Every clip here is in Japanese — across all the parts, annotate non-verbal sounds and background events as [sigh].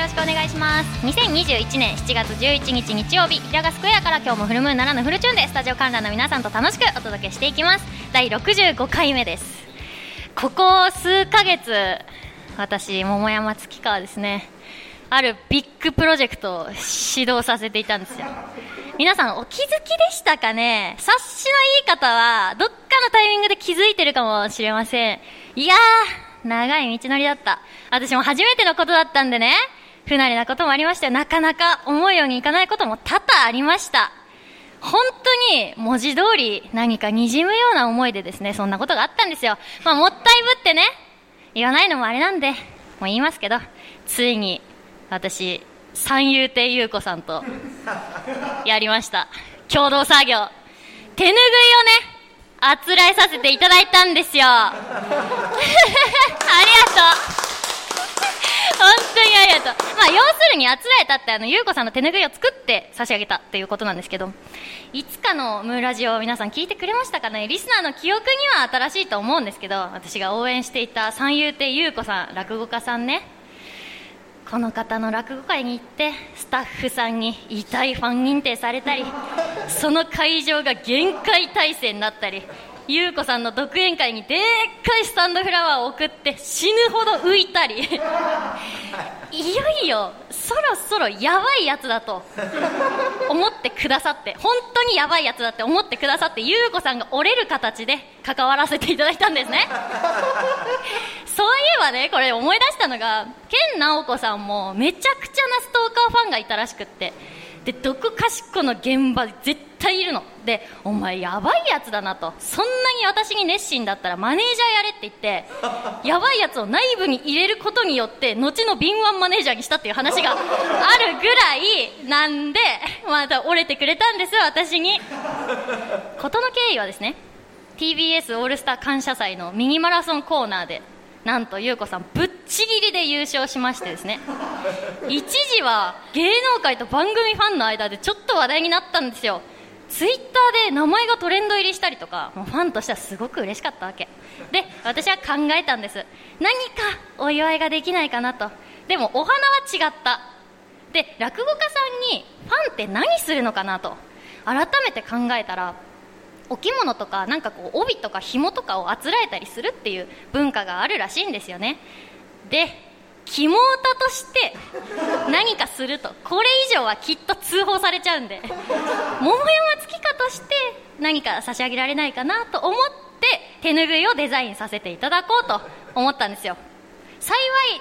よろしくお願いします。2021年7月11日日曜日平賀スクエアから今日もフルムーンならぬフルチューンでスタジオ観覧の皆さんと楽しくお届けしていきます。第65回目です。ここ数ヶ月私百山月花ですね。あるビッグプロジェクトを始動させていたんですよ。皆さんお気づきでしたかね？察しのいい方はどっかのタイミングで気づいてるかもしれません。いやー長い道のりだった。私も初めてのことだったんでね。不慣れなこともありました。よなかなか思うようにいかないことも多々ありました。本当に文字通り何か滲むような思いでですねそんなことがあったんですよ。まあもったいぶってね言わないのもあれなんでもう言いますけどついに私三遊亭優子さんとやりました。共同作業。手ぬぐいをねあつらえさせていただいたんですよ。[laughs] ありがとう。当にありがと。うまあ要するにあつらえたってあの優子さんの手ぬぐいを作って差し上げたっていうことなんですけど。いつかのムーラジオを皆さん聞いてくれましたかね？リスナーの記憶には新しいと思うんですけど私が応援していた三遊亭優子さん落語家さんね。この方の落語会に行ってスタッフさんに痛いファン認定されたりその会場が限界態勢になったり優子さんの独演会にでっかいスタンドフラワーを送って死ぬほど浮いたり。[laughs] いよいよそろそろやばいやつだと。思ってくださって。本当にやばいやつだって思ってくださって優子さんが折れる形で関わらせていただいたんですね。[laughs] そういえばねこれ思い出したのが健直子さんもめちゃくちゃなストーカーファンがいたらしくってでどこかしこの現場絶対いるの。でお前やばいやつだなと。そんなに私に熱心だったらマネージャーやれって言ってやばいやつを内部に入れることによって後の敏腕マネージャーにしたっていう話があるぐらいなんでまた折れてくれたんです私に。事の経緯はですね TBS オールスター感謝祭のミニマラソンコーナーでなんと優子さんぶっちぎりで優勝しましてですね。[laughs] 一時は芸能界と番組ファンの間でちょっと話題になったんですよ。ツイッターで名前がトレンド入りしたりとかもうファンとしてはすごく嬉しかったわけ。で私は考えたんです。何かお祝いができないかなと。でもお花は違った。で落語家さんにファンって何するのかなと改めて考えたらお着物とかなんかこう帯とか紐とかをあつらえたりするっていう文化があるらしいんですよね。で肝オタとして何かするとこれ以上はきっと通報されちゃうんで桃山月花として何か差し上げられないかなと思って手ぬぐいをデザインさせていただこうと思ったんですよ。幸い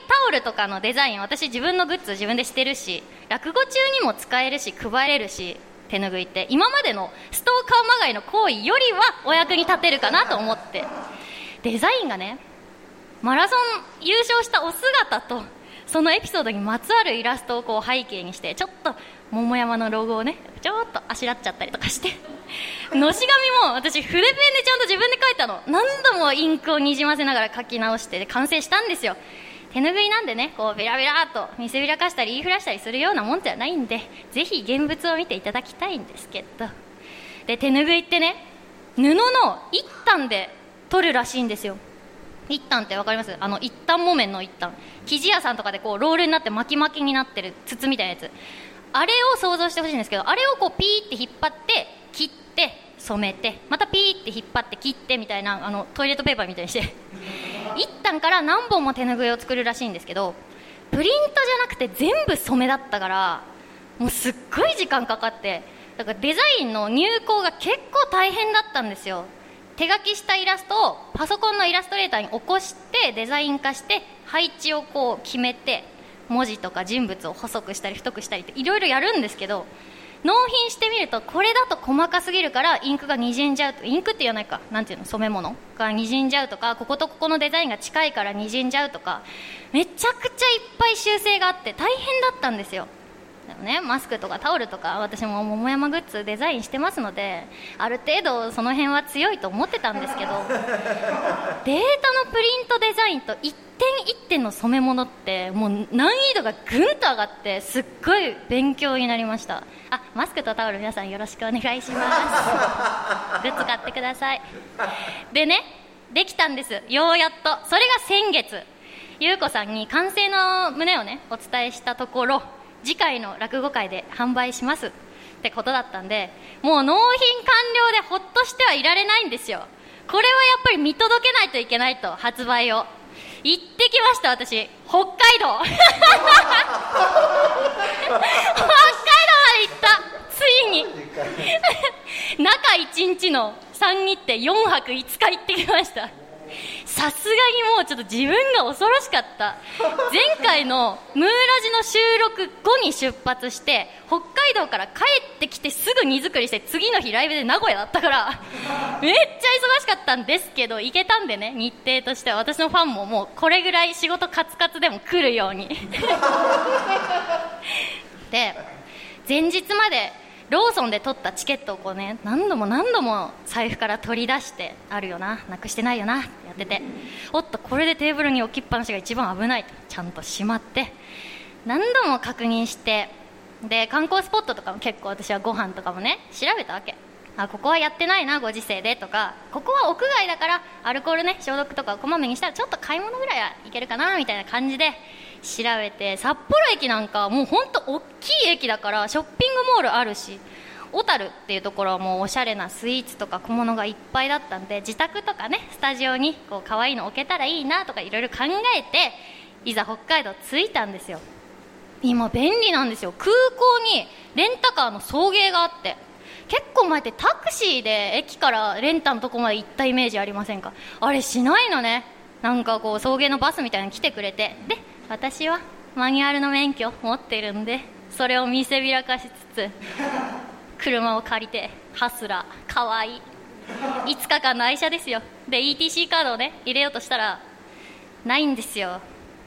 タオルとかのデザイン私自分のグッズ自分でしてるし落語中にも使えるし配れるし手ぬぐいて今までのストーカーまがいの行為よりはお役に立てるかなと思って。デザインがねマラソン優勝したお姿とそのエピソードにまつわるイラストをこう背景にしてちょっと桃山のロゴをねちょっとあしらっちゃったりとかして。のし紙も私筆ペンでちゃんと自分で書いたの。何度もインクをにじませながら書き直して完成したんですよ。手ぬぐいなんでねこうベラベラっと見せびらかしたり言いふらしたりするようなもんじゃないんでぜひ現物を見ていただきたいんですけど。で手ぬぐいってね布の一反で取るらしいんですよ。一反って分かります？あの一反木綿の一反生地屋さんとかでこうロールになって巻き巻きになってる筒みたいなやつ。あれを想像してほしいんですけどあれをこうピーって引っ張って切って染めてまたピーって引っ張って切ってみたいなあのトイレットペーパーみたいにして。一旦から何本も手ぬぐいを作るらしいんですけどプリントじゃなくて全部染めだったからもうすっごい時間かかってだからデザインの入稿が結構大変だったんですよ。手書きしたイラストをパソコンのイラストレーターに起こしてデザイン化して配置をこう決めて文字とか人物を細くしたり太くしたりっていろいろやるんですけど納品してみるとこれだと細かすぎるからインクがにじんじゃうとインクって言わないか。なんていうの？染め物がにじんじゃうとかこことここのデザインが近いからにじんじゃうとか。めちゃくちゃいっぱい修正があって大変だったんですよ。ね。マスクとかタオルとか私も桃山グッズデザインしてますのである程度その辺は強いと思ってたんですけど [laughs] データのプリントデザインと一点一点の染め物ってもう難易度がぐんと上がってすっごい勉強になりました。あマスクとタオル皆さんよろしくお願いします。[laughs] グッズ買ってください。でねできたんです。ようやっと。それが先月。優子さんに完成の旨をねお伝えしたところ次回の落語会で販売します。ってことだったんでもう納品完了でほっとしてはいられないんですよ。これはやっぱり見届けないといけないと発売を。行ってきました私。北海道。北海道まで行った。ついに。中1日の3日って4泊5日行ってきましたさすがにもうちょっと自分が恐ろしかった。前回のムーラジの収録後に出発して北海道から帰ってきてすぐ荷造りして次の日ライブで名古屋だったからめっちゃ忙しかったんですけど行けたんでね日程としては。私のファンももうこれぐらい仕事カツカツでも来るように。で前日までローソンで取ったチケットをこうね何度も何度も財布から取り出してあるよななくしてないよなってやってておっとこれでテーブルに置きっぱなしが一番危ないとちゃんとしまって何度も確認してで観光スポットとかも結構私はご飯とかもね調べたわけ。あここはやってないなご時世でとかここは屋外だからアルコールね消毒とかこまめにしたらちょっと買い物ぐらいはいけるかなみたいな感じで調べて札幌駅なんかもう本当大きい駅だからショッピングモールあるし小樽っていうところはもうおしゃれなスイーツとか小物がいっぱいだったんで自宅とかねスタジオにこう可愛いの置けたらいいなとかいろいろ考えていざ北海道着いたんですよ。今便利なんですよ。空港にレンタカーの送迎があって。結構前ってタクシーで駅からレンタのとこまで行ったイメージありませんか？あれしないのね。なんかこう送迎のバスみたいなの来てくれて。で私はマニュアルの免許持ってるんで。それを見せびらかしつつ車を借りてハスラーかわいい5日間の愛車ですよ。で ETC カードをね入れようとしたらないんですよ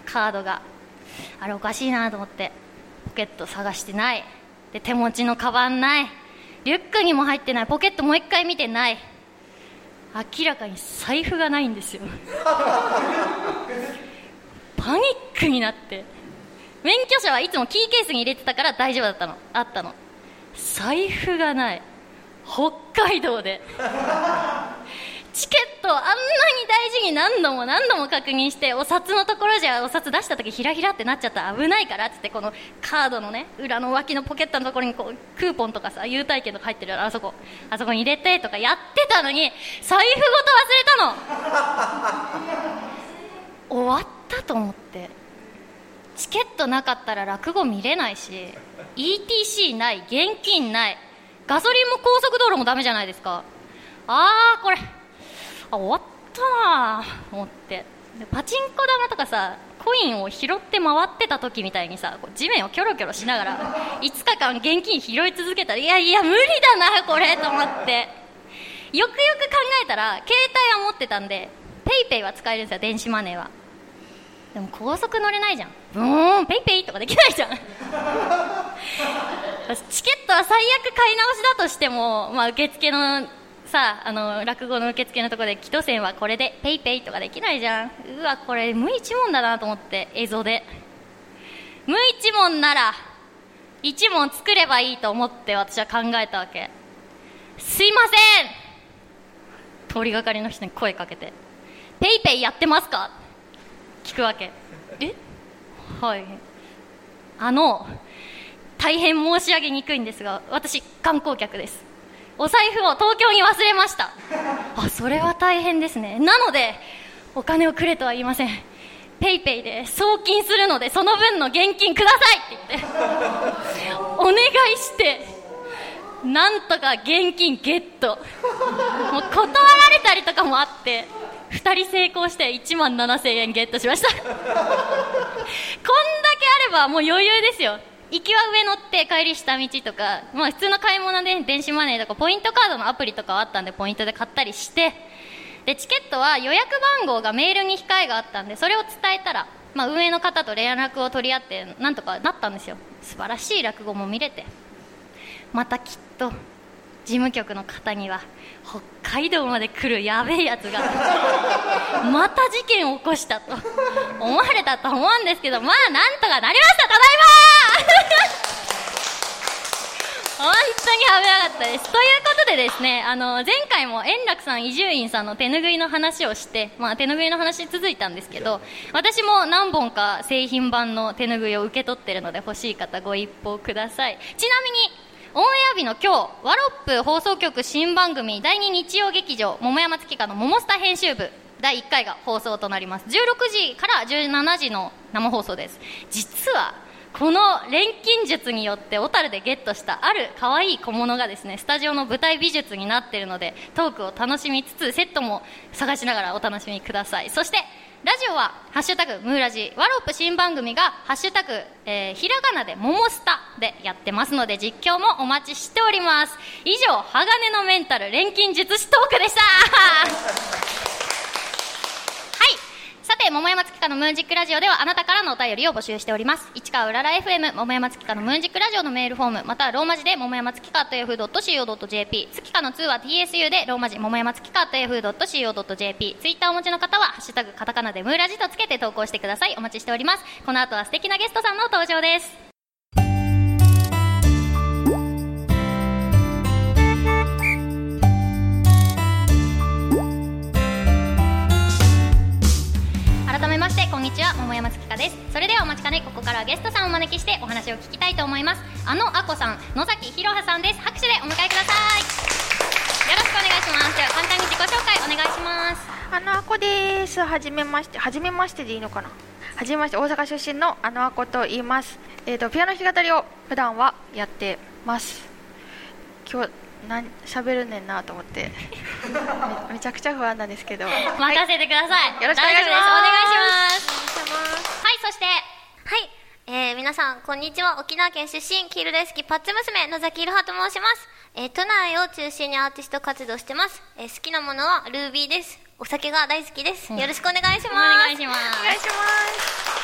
カードが。あれおかしいなと思ってポケット探してない。で手持ちのカバンない。リュックにも入ってない。ポケットもう一回見てない。明らかに財布がないんですよ。[laughs] パニックになって免許証はいつもキーケースに入れてたから大丈夫だったの。あったの。財布がない。北海道で。[laughs] チケットあんなに大事に何度も何度も確認してお札のところじゃお札出した時ひらひらってなっちゃった。ら危ないからっつってこのカードのね裏の脇のポケットのところにこうクーポンとかさ優待券とか入ってるあそこ。あそこに入れてとかやってたのに財布ごと忘れたの。終わったと思って。チケットなかったら落語見れないし ETC ない現金ないガソリンも高速道路もダメじゃないですか。ああこれあ終わったなと思って。でパチンコ玉とかさコインを拾って回ってた時みたいにさこう地面をキョロキョロしながら5日間現金拾い続けたらいやいや無理だなこれと思って。よくよく考えたら携帯は持ってたんで PayPay は使えるんですよ電子マネーは。でも高速乗れないじゃん。ブーンペイペイとかできないじゃん。[laughs] チケットは最悪買い直しだとしても、まあ、受付のさあの落語の受付のところで「木戸銭はこれで PayPay とかできないじゃん。うわこれ無一文だなと思って映像で。無一文なら一文作ればいいと思って私は考えたわけ。すいません。通りがかりの人に声かけて「 PayPay やってますか?」聞くわけ。え？はい。あの大変申し上げにくいんですが私観光客です。お財布を東京に忘れました。あそれは大変ですね。なのでお金をくれとは言いません。ペイペイで送金するのでその分の現金くださいって言って。お願いしてなんとか現金ゲット。もう断られたりとかもあって。2人成功して1万7000円ゲットしました。[laughs] こんだけあればもう余裕ですよ。行きは上乗って帰り下道とか、まあ、普通の買い物で電子マネーとかポイントカードのアプリとかはあったんでポイントで買ったりしてでチケットは予約番号がメールに控えがあったんでそれを伝えたら、まあ、運営の方と連絡を取り合ってなんとかなったんですよ。素晴らしい落語も見れて。またきっと。事務局の方には北海道まで来るやべえやつがまた事件を起こしたと思われたと思うんですけどまあなんとかなりましたただいま本当に危なかったです。ということでですね、あの、前回も円楽さん、伊集院さんの手ぬぐいの話をして、まあ手ぬぐいの話続いたんですけど、私も何本か製品版の手ぬぐいを受け取ってるので欲しい方ご一報ください。ちなみに、オンエア日の今日、ワロップ放送局新番組第2日曜劇場、桃山月花の桃スタ編集部、第1回が放送となります。16時から17時の生放送です。実は、この錬金術によって小樽でゲットしたある可愛い小物がですねスタジオの舞台美術になっているのでトークを楽しみつつセットも探しながらお楽しみくださいそしてラジオは「ハッシュタグムーラジ」ワロップ新番組が「ハッシュタグ、えー、ひらがなでももスタ」でやってますので実況もお待ちしております。以上鋼のメンタル錬金術師トークでした。さて、桃山月花のムーンジックラジオではあなたからのお便りを募集しております。市川うらら FM、桃山月花のムーンジックラジオのメールフォーム、またはローマ字で桃山月花と F.co.jp、月花の2は TSU でローマ字桃山月花と F.co.jp、ツイッターお持ちの方は、ハッシュタグカタカナでムーラジとつけて投稿してください。お待ちしております。この後は素敵なゲストさんの登場です。こんにちは桃山月花です。それではお待ちかねここからはゲストさんをお招きしてお話を聞きたいと思います。あのあこさん野崎ひろはさんです。拍手でお迎えください。よろしくお願いします。では簡単に自己紹介お願いします。あのあこです。はじめましてはじめましてでいいのかな？はじめまして大阪出身のあのあこと言います。えっ、ー、とピアノ弾き語りを普段はやってます。今日なん喋るねんなと思って。[laughs] めちゃくちゃ不安なんですけど。任せてください、よろしくお願いします。お願いします。はいそして。はい。えー、皆さんこんにちは。沖縄県出身黄色大好きパッツ娘野崎いろはと申します、えー、都内を中心にアーティスト活動してます、えー、好きなものはルービーです。お酒が大好きです、よろしくお願いします。お願いします。お願いします。は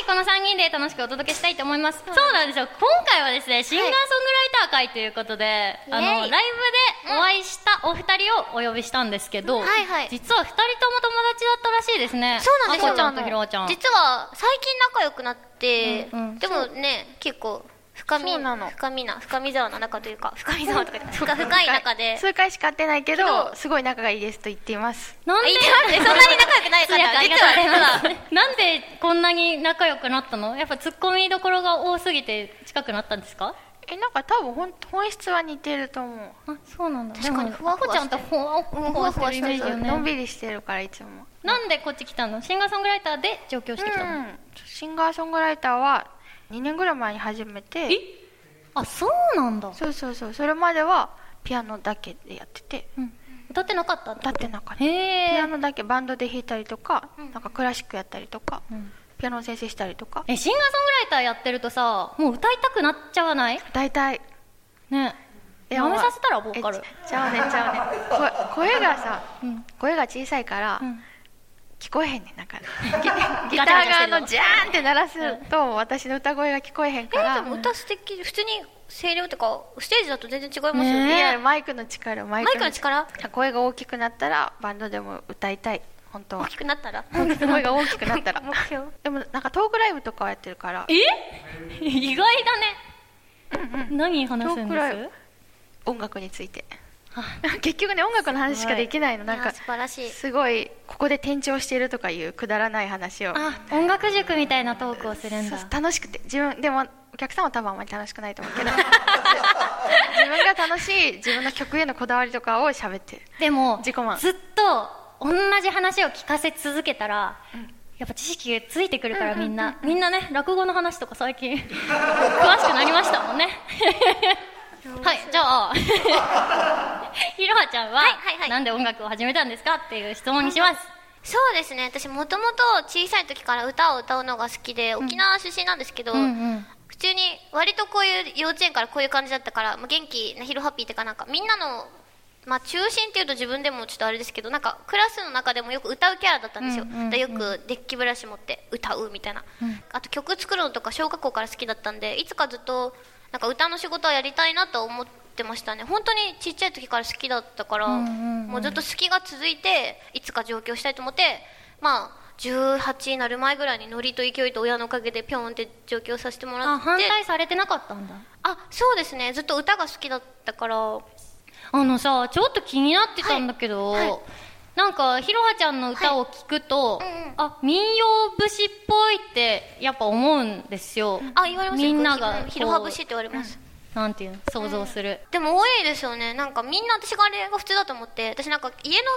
いこの3人で楽しくお届けしたいと思います、そうなんですよ。今回はですねシンガーソングライター会ということで、あのライブでお会いしたお二人をお呼びしたんですけど、はいはい、実は二人とも友達だったらしいですね。そうなんですよ。ちゃんとひろちゃん。実は最近仲良くなって、うんうん、でもね結構深み深みな深み沢の中というか [laughs] 深み沢とか深深い中で。数回しか会ってないけどすごい仲がいいですと言っています。なんで？そんなに仲良くないから実はなんでこんなに仲良くなったの？やっぱツッコミどころが多すぎて近くなったんですか？えなんか多分本本質は似てると思う。あそうなんだ。確かにふわふわちゃんとふわふわしてるイメージよね。のんびりしてるからいつも。なんでこっち来たの？シンガーソングライターで上京してきたの、うん、シンガーソングライターは2年ぐらい前に始めて。え？あそうなんだ。そうそうそう。それまではピアノだけでやってて、うん、歌ってなかった歌ってなかった。ピアノだけバンドで弾いたりとか、うん、なんかクラシックやったりとか、うん、ピアノの先生したりとか。えシンガーソングライターやってるとさもう歌いたくなっちゃわない？歌いたいねやめさせたらボーカル。ちゃうねちゃうね。声がさ、声が小さいから、聞こえへんねんなんか。[laughs] ギター側のジャーンって鳴らすと私の歌声が聞こえへんから。でも歌素敵。普通に声量とかステージだと全然違いますよね。いやマイクの力マイクの力？声が大きくなったらバンドでも歌いたい。本当は。大きくなったら？声が大きくなったら。目標。でもなんかトークライブとかはやってるから。え？意外だね、うんうん、何話すんです？音楽について [laughs] 結局ね音楽の話しかできないの。なんか素晴らしい。すごいここで転調しているとかいうくだらない話を。あ音楽塾みたいなトークをするんだ。楽しくて。自分でもお客さんは多分あんまり楽しくないと思うけど。[laughs] 自分が楽しい自分の曲へのこだわりとかを喋ってでも自己満。ずっと同じ話を聞かせ続けたら、うん。やっぱ知識がついてくるからみんな、みんなね落語の話とか最近 [laughs] 詳しくなりましたもんね。はいじゃあ [laughs] ひろはちゃんは、はいはいはい、なんで音楽を始めたんですかっていう質問にします、そうですね。私もともと小さい時から歌を歌うのが好きで沖縄出身なんですけど、うんうん。うん普通に割とこういう幼稚園からこういう感じだったから、まあ、元気なヒロハッピーっていうかなんかみんなの、まあ、中心っていうと自分でもちょっとあれですけどなんかクラスの中でもよく歌うキャラだったんですよ、うんうんうん、よくデッキブラシ持って歌うみたいな、うん、あと曲作るのとか小学校から好きだったんでいつかずっとなんか歌の仕事はやりたいなと思ってましたね。本当にちっちゃい時から好きだったから、うんうんうん、もうずっと好きが続いていつか上京したいと思ってまあ18になる前ぐらいにノリと勢いと親のおかげでピョンって上京させてもらって。反対されてなかったんだ。ああそうですね。ずっと歌が好きだったから。あのさちょっと気になってたんだけど、はい。はい。なんかひろはちゃんの歌を聞くと、はいうんうん。あ民謡節っぽいってやっぱ思うんですよ。あ言われますみんながうんひろは節って言われます、なんていうの想像する、でも多いですよね。なんかみんな私があれが普通だと思って私なんか家の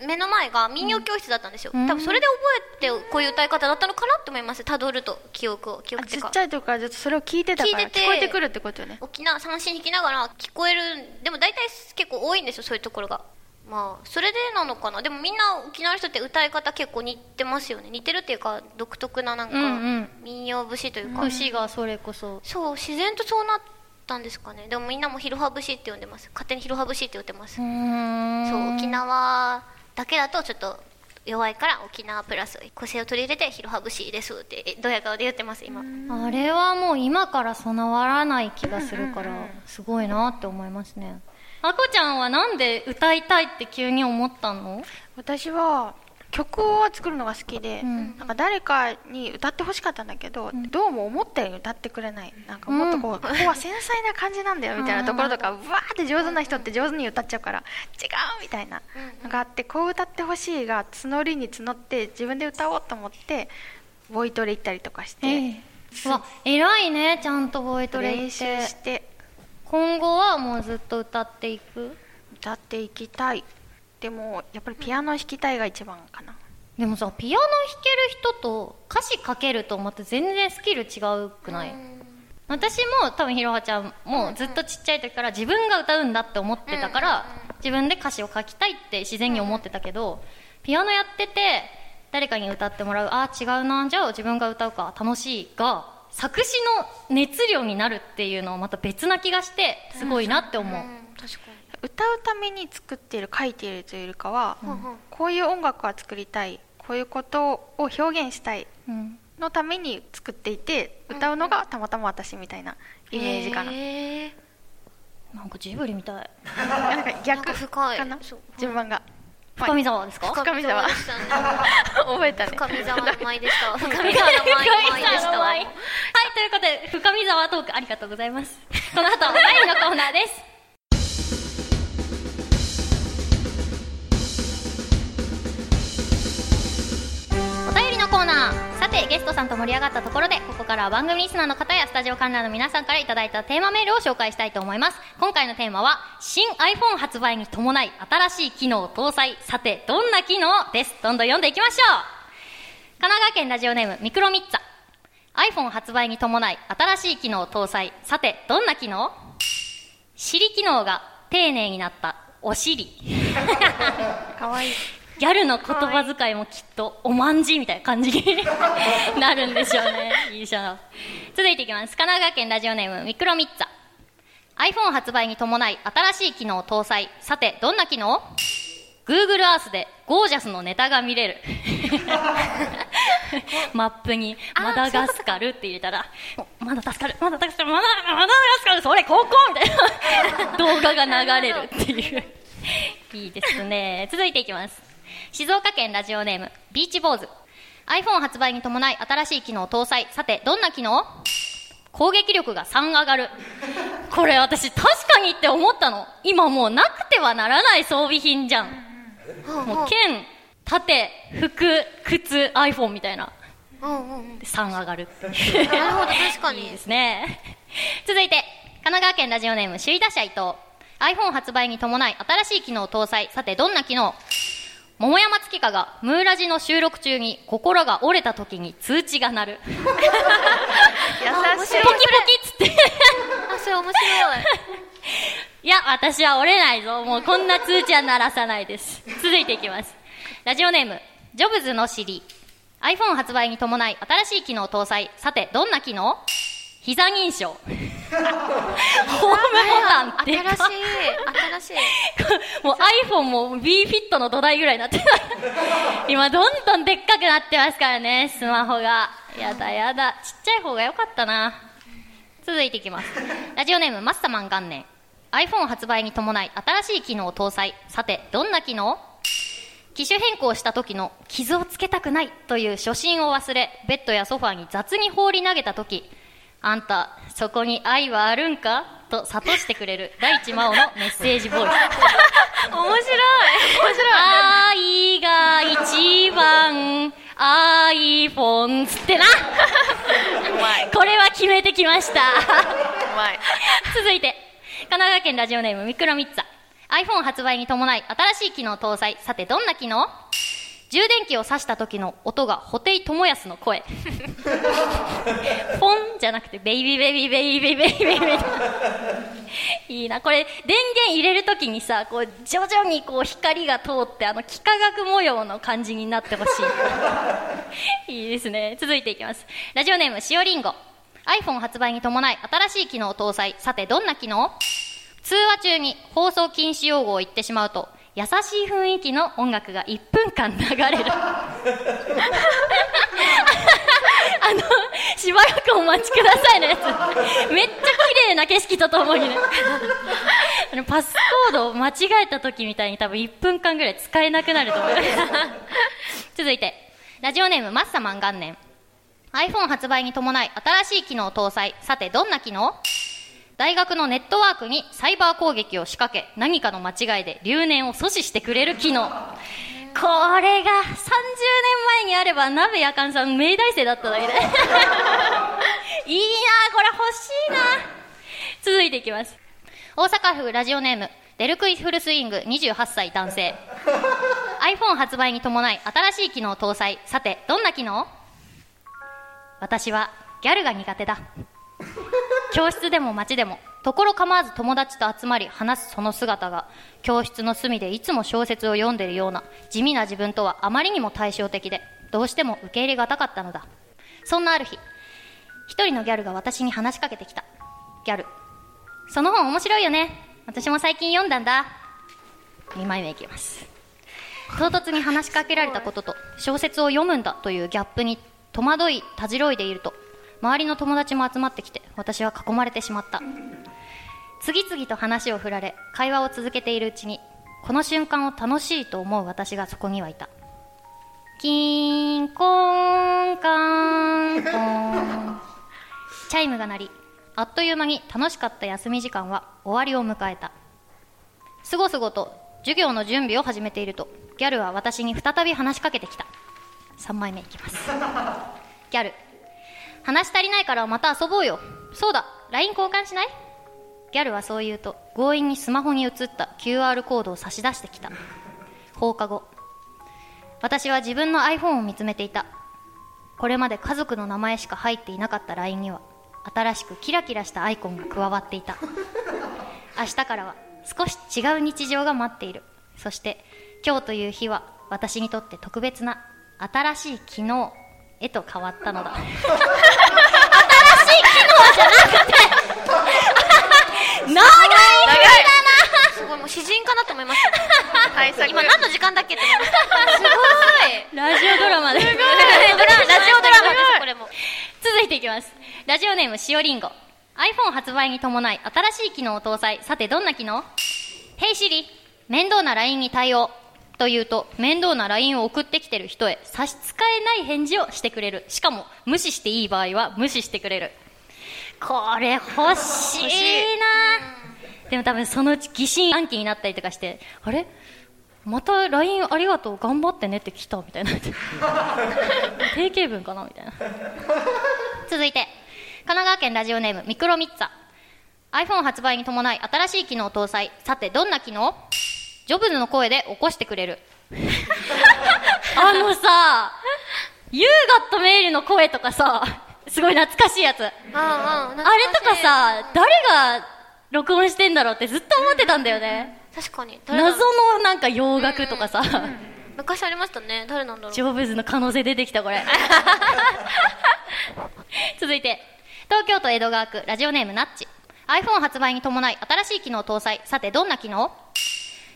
近目の前が民謡教室だったんですよ、うん。多分それで覚えてこういう歌い方だったのかなって思います。たどると記憶を記憶ちっちゃい時からずっとそれを聞いてたから聞いてて聞こえてくるってことよね。沖縄三振弾きながら聞こえるでも大体結構多いんですよそういうところが。まあそれでなのかな。でもみんな沖縄の人って歌い方結構似てますよね似てるっていうか独特ななんかうんうん。民謡節というか、節がそれこそ。そう自然とそうなったんですかね。でもみんなもひろは節って呼んでます。勝手にひろは節って言ってます、そう沖縄だけだとちょっと弱いから沖縄プラス個性を取り入れてひろは節ですってえドヤ顔で言ってます今。あれはもう今から備わらない気がするからすごいなって思いますね。あこちゃんはなんで歌いたいって急に思ったの？私は曲を作るのが好きで、うん。なんか誰かに歌ってほしかったんだけど、どうも思ったように歌ってくれない。なんかもっとこう、ここは繊細な感じなんだよみたいなところとか、うわーって上手な人って上手に歌っちゃうから違うみたいなのがあってこう歌ってほしいが募りに募って自分で歌おうと思ってボイトレ行ったりとかして、うわ偉いねちゃんとボイトレ練習して。今後はもうずっと歌っていく？歌っていきたいでもやっぱりピアノ弾きたいが一番かな。でもさピアノ弾ける人と歌詞書けるとまた全然スキル違うくない、私も多分ひろはちゃんもずっとちっちゃい時から自分が歌うんだって思ってたから自分で歌詞を書きたいって自然に思ってたけどピアノやってて誰かに歌ってもらうあー違うなじゃあ自分が歌うか楽しいが作詞の熱量になるっていうのはまた別な気がしてすごいなって思う、確か歌うために作っている書いているというよりかは、うんこういう音楽は作りたいこういうことを表現したいうん。のために作っていて歌うのがたまたま私みたいなイメージかな,、へー。なんかジブリみたい。なんか逆なんか深い。かな？順番が。深見沢ですか？深見沢。ね。[laughs] 覚えたね。深見沢の舞でした [laughs] 深見沢の舞舞でしたわ。はい、ということで、深見沢トークありがとうございます。この後、第2のコーナーです。て、ゲストさんと盛り上がったところで、ここからは番組リスナーの方やスタジオ観覧の皆さんからいただいたテーマメールを紹介したいと思います。今回のテーマは、新 iPhone 発売に伴い新しい機能搭載。さて、どんな機能です？どんどん読んでいきましょう。神奈川県ラジオネームミクロミッツァ iPhone 発売に伴い新しい機能搭載さてどんな機能？尻機能が丁寧になったお尻 [laughs] かわいいギャルの言葉遣いもきっとおまんじみたいな感じに [laughs] なるんでしょうねいいでしょう続いていきます。神奈川県ラジオネームミクロミッツァ。iPhone 発売に伴い新しい機能搭載。さてどんな機能？Google Earth でゴージャスのネタが見れる。[laughs] マップにマダガスカルって入れたらおマダガスカルマダガスカルマダマダガスカルそれここみたいな。[laughs] 動画が流れるっていう。いいですね。続いていきます静岡県ラジオネームビーチ坊主 iPhone 発売に伴い新しい機能搭載。さてどんな機能？攻撃力が3上がる。これ私確かにって思ったの。今もうなくてはならない装備品じゃん。もう剣盾服靴 iPhone みたいな。うんうんうん。で3上がるなるほど確かに。いいですね。続いて神奈川県ラジオネーム首位打者伊藤。iPhone 発売に伴い新しい機能搭載。さてどんな機能？桃山月花がムーラジの収録中に心が折れた時に通知が鳴る。ポキポ優しい。キっつって。あそれ面白い。[laughs] いや私は折れないぞ。もうこんな通知は鳴らさないです。続いていきます。ラジオネームジョブズの尻。iPhone 発売に伴い新しい機能搭載。さてどんな機能？膝認証。ホームボタンって新しい新しい。もう iPhone も B フィットの土台ぐらいになってる [laughs] 今どんどんでっかくなってますからねスマホが。やだやだ。ちっちゃい方が良かったな。続いていきます。[laughs] ラジオネームマッサマン元年。iPhone 発売に伴い新しい機能を搭載。さてどんな機能？機種変更した時の傷をつけたくないという初心を忘れベッドやソファーに雑に放り投げた時。あんたそこに愛はあるんか？と諭してくれる大地真央のメッセージボイス。[laughs] 面白い。面白い。愛が一番 iPhone つってな。これは決めてきました。続いて神奈川県ラジオネームミクロミッツァ。iPhone 発売に伴い新しい機能搭載。さてどんな機能？充電器を挿した時の音が布袋寅泰の声。ポンじゃなくてベイビーベイビーベイビーベイビーベイビーいいなこれ電源入れる時にさこう徐々にこう光が通ってあの幾何学模様の感じになってほしいいいですね続いていきますラジオネームしおりんご iPhone 発売に伴い新しい機能を搭載さてどんな機能通話中に放送禁止用語を言ってしまうと優しい雰囲気の音楽が1分間流れる。[laughs] あのしばらくお待ちくださいのやつ。めっちゃ綺麗な景色とともにね。あのパスコードを間違えた時みたいに多分1分間ぐらい使えなくなると思います続いてラジオネームマッサマン元年。iPhone 発売に伴い新しい機能搭載。さてどんな機能？大学のネットワークにサイバー攻撃を仕掛け何かの間違いで留年を阻止してくれる機能。これが30年前にあれば鍋やかんさん明大生だっただけでいいなこれ欲しいな。続いていきます。大阪府ラジオネームデルクイフルスイング28歳男性。iPhone 発売に伴い新しい機能搭載。さてどんな機能？私はギャルが苦手だ。教室でも街でも所構わず友達と集まり話すその姿が教室の隅でいつも小説を読んでるような地味な自分とはあまりにも対照的でどうしても受け入れがたかったのだ。そんなある日一人のギャルが私に話しかけてきた。ギャルその本面白いよね。私も最近読んだんだ。2枚目いきます。唐突に話しかけられたことと小説を読むんだというギャップに戸惑いたじろいでいると周りの友達も集まってきて私は囲まれてしまった。次々と話を振られ会話を続けているうちにこの瞬間を楽しいと思う私がそこにはいた。キンコンカンコン。チャイムが鳴りあっという間に楽しかった休み時間は終わりを迎えた。すごすごと授業の準備を始めているとギャルは私に再び話しかけてきた。3枚目いきます。ギャル話足りないからまた遊ぼうよ。そうだ LINE 交換しない？ギャルはそう言うと強引にスマホに映った QR コードを差し出してきた。放課後。私は自分の iPhone を見つめていた。これまで家族の名前しか入っていなかった LINE には新しくキラキラしたアイコンが加わっていた。明日からは少し違う日常が待っている。そして今日という日は私にとって特別な新しい機能へと変わったのだ。新しい機能じゃなくて。長い長い。すごいもう詩人かなと思いました対策今何の時間だっけって思いましたすごい。ラジオドラマで。ドララジオドラマですこれも。続いていきます。ラジオネームしおりんご。iPhone 発売に伴い新しい機能を搭載。さてどんな機能？Hey Siri 面倒な LINE に対応と言うと面倒な LINE を送ってきてる人へ差し支えない返事をしてくれる。しかも無視していい場合は無視してくれる。これ欲しいな。でも多分そのうち疑心暗鬼になったりとかしてあれ？また LINE ありがとう頑張ってねって来たみたいな。[laughs] 定型文かなみたいな。続いて神奈川県ラジオネームミクロミッツァ。iPhone 発売に伴い新しい機能搭載。さてどんな機能？ジョブズの声で起こしてくれる。[laughs] あのさユーガットメールの声とかさすごい懐かしいやつ。あれああとかさ誰が録音してんだろうってずっと思ってたんだよね。確かに。謎のなんか洋楽とかさ、昔ありましたね。誰なんだろう。ジョブズの可能性出てきたこれ。[laughs] 続いて東京都江戸川区ラジオネームナッチ。iPhone 発売に伴い新しい機能搭載。さてどんな機能？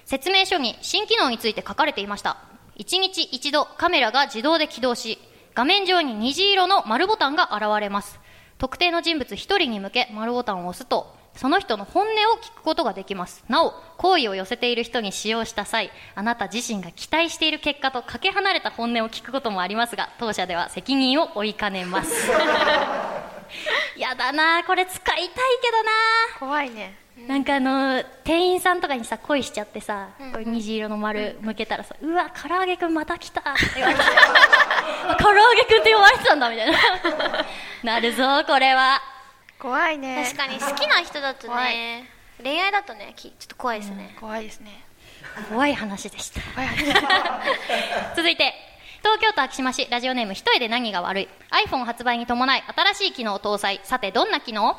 説明書に新機能について書かれていました。1日1度カメラが自動で起動し画面上に虹色の丸ボタンが現れます。特定の人物1人に向け丸ボタンを押すとその人の本音を聞くことができます。なお好意を寄せている人に使用した際あなた自身が期待している結果とかけ離れた本音を聞くこともありますが当社では責任を負いかねます。[laughs] やだなこれ使いたいけどな。怖いね。なんかあの店員さんとかにさ恋しちゃってさ、虹色の丸向けたらさ「うわ唐揚げくんまた来た」って言われて唐揚げくんって呼ばれてたんだみたいな。[laughs] なるぞこれは。怖いね。確かに好きな人だと怖ね恋愛だとねきちょっと怖いですね、怖いですね。怖い話でした。[laughs] 続いて東京都昭島市ラジオネーム一重で何が悪い。iPhone 発売に伴い新しい機能を搭載。さてどんな機能？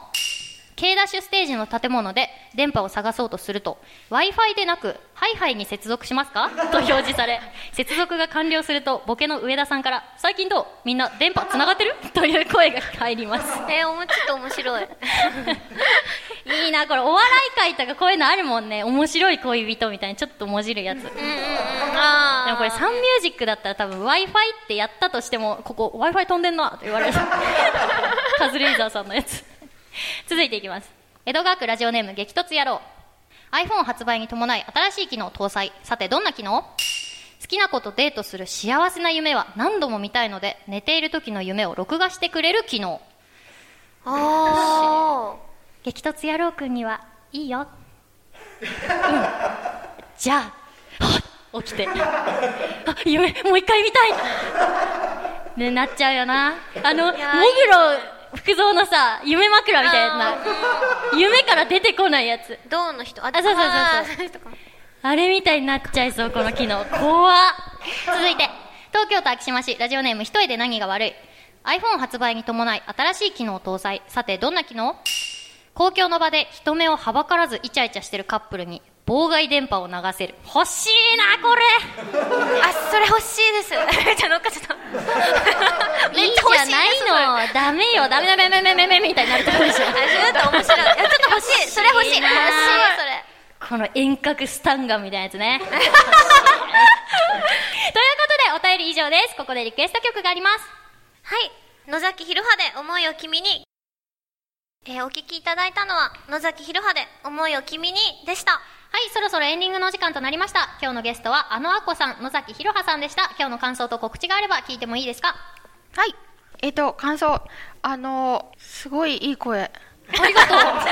K ダッシュステージの建物で電波を探そうとすると w i f i でなくハイハイに接続しますか？[laughs] と表示され接続が完了するとボケの上田さんから最近どう？みんな電波つながってる？[laughs] という声が入ります。えー、おもちょっと面白い。[laughs] いいなこれ。お笑い界とかこういうのあるもんね。面白い恋人みたいにちょっともじるやつ。うんでもこれサンミュージックだったら多分 w i f i ってやったとしてもここ w i f i 飛んでんなと言われる。カズレーザーさんのやつ続いていきます。江戸川区ラジオネーム激突野郎。iPhone 発売に伴い新しい機能搭載。さてどんな機能？好きな子とデートする幸せな夢は何度も見たいので寝ている時の夢を録画してくれる機能。あ激突野郎くんにはいいよ。うん。じゃあ起きて。あ夢もう一回見たい。[laughs] ねなっちゃうよな。あのもぐいやろ福蔵のさ夢枕みたいな夢から出てこないやつ。ー銅の人。ああそうそうそう。そうあれみたいになっちゃいそうこの機能。怖っ。続いて東京都昭島市。ラジオネーム一重で何が悪い。iPhone 発売に伴い新しい機能を搭載。さてどんな機能？公共の場で人目をはばからずイチャイチャしてるカップルに妨害電波を流せる。欲しいなこれ。あそれ欲しいです。めっちゃ乗っかっちゃった。[laughs] いいじゃないのダメよダメダメダメダメダメみたいになるとこでしょ。あずっと面白い。[laughs] いやちょっと欲しい。それ欲しい。欲しいそれ。この遠隔スタンガンみたいなやつね。[laughs] ということでお便り以上です。ここでリクエスト曲があります。はい。野崎ひろはで思いを君に。えー、お聞きいただいたのは野崎ひろはで思いを君にでした。はい、そろそろエンディングのお時間となりました。今日のゲストは、あのあこさん、野崎ひろはさんでした。今日の感想と告知があれば聞いてもいいですか？はいえっ、と感想。あのすごいいい声。ありがとう。も [laughs] うさ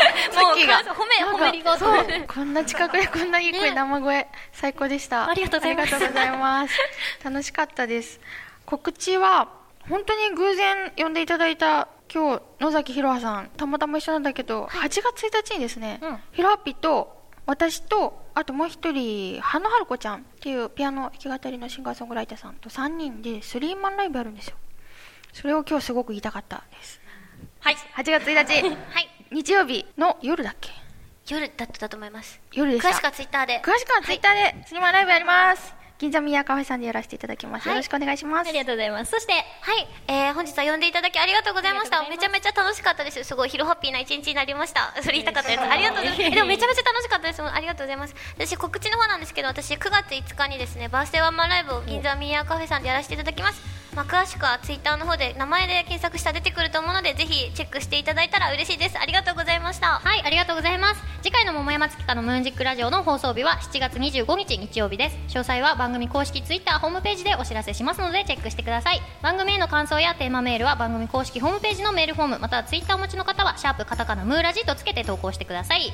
っきが。褒め褒めりがと。そう。こんな近くでこんないい声、ね。生声最高でした。ありがとうございます。ありがとうございます。楽しかったです。告知は本当に偶然呼んでいただいた今日野崎ひろはさん。たまたま一緒なんだけど、8月1日にですね、うん。ひろはっぴと私とあともう一人花春子ちゃんっていうピアノ弾き語りのシンガーソングライターさんと3人でスリーマンライブやるんですよそれを今日すごく言いたかったです。はい。8月1日。はい。日曜日の夜だっけ？夜だったと思います。夜でした？詳しくはツイッターで。詳しくはツイッターで。スリマライブやります、銀座ミヤカフェさんでやらせていただきます、はい。よろしくお願いします。ありがとうございます。そして、はい、えー、本日は呼んでいただきありがとうございました。めちゃめちゃ楽しかったです。すごいヒロハッピーな一日になりました。[laughs] それ言いたかったやつありがとうございます。[laughs] えでもめちゃめちゃ楽しかったです。ありがとうございます。私告知の方なんですけど私9月5日にですねバースデーワンマンライブを銀座ミーヤーカフェさんでやらせていただきますまあ、詳しくはツイッターの方で名前で検索したら出てくると思うのでぜひチェックしていただいたら嬉しいですありがとうございましたはい、ありがとうございます。次回の桃山月花のムーンジックラジオの放送日は7月25日日曜日です。詳細は番組公式ツイッターホームページでお知らせしますのでチェックしてください。番組への感想やテーマメールは番組公式ホームページのメールフォーム、またはツイッターお持ちの方はシャープカタカナムーラジとつけて投稿してください。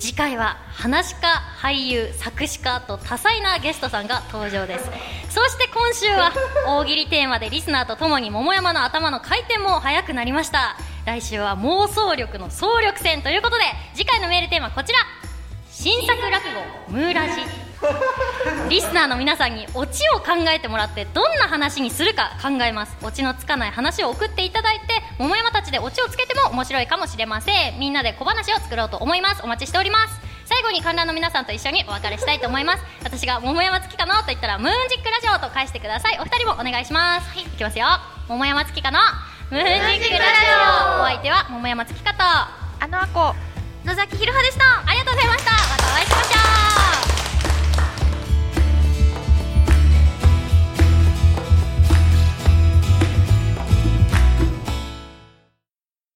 次回は話し家俳優作詞家と多彩なゲストさんが登場です。そして今週は [laughs] 大喜利テーマでリスナーとともに桃山の頭の回転も速くなりました。来週は妄想力の総力戦ということで次回のメールテーマはこちら。新作落語ムーラジリスナーの皆さんにオチを考えてもらってどんな話にするか考えます。オチのつかない話を送っていただいて桃山たちでオチをつけても面白いかもしれません。みんなで小話を作ろうと思います。お待ちしております。最後に観覧の皆さんと一緒にお別れしたいと思います。私が桃山月花のと言ったらムーンジックラジオと返してください。お二人もお願いします、はい、いきますよ。桃山月花のムーンジックラジオ。お相手は桃山月花とあのあこ野崎ひろはでした。ありがとうございました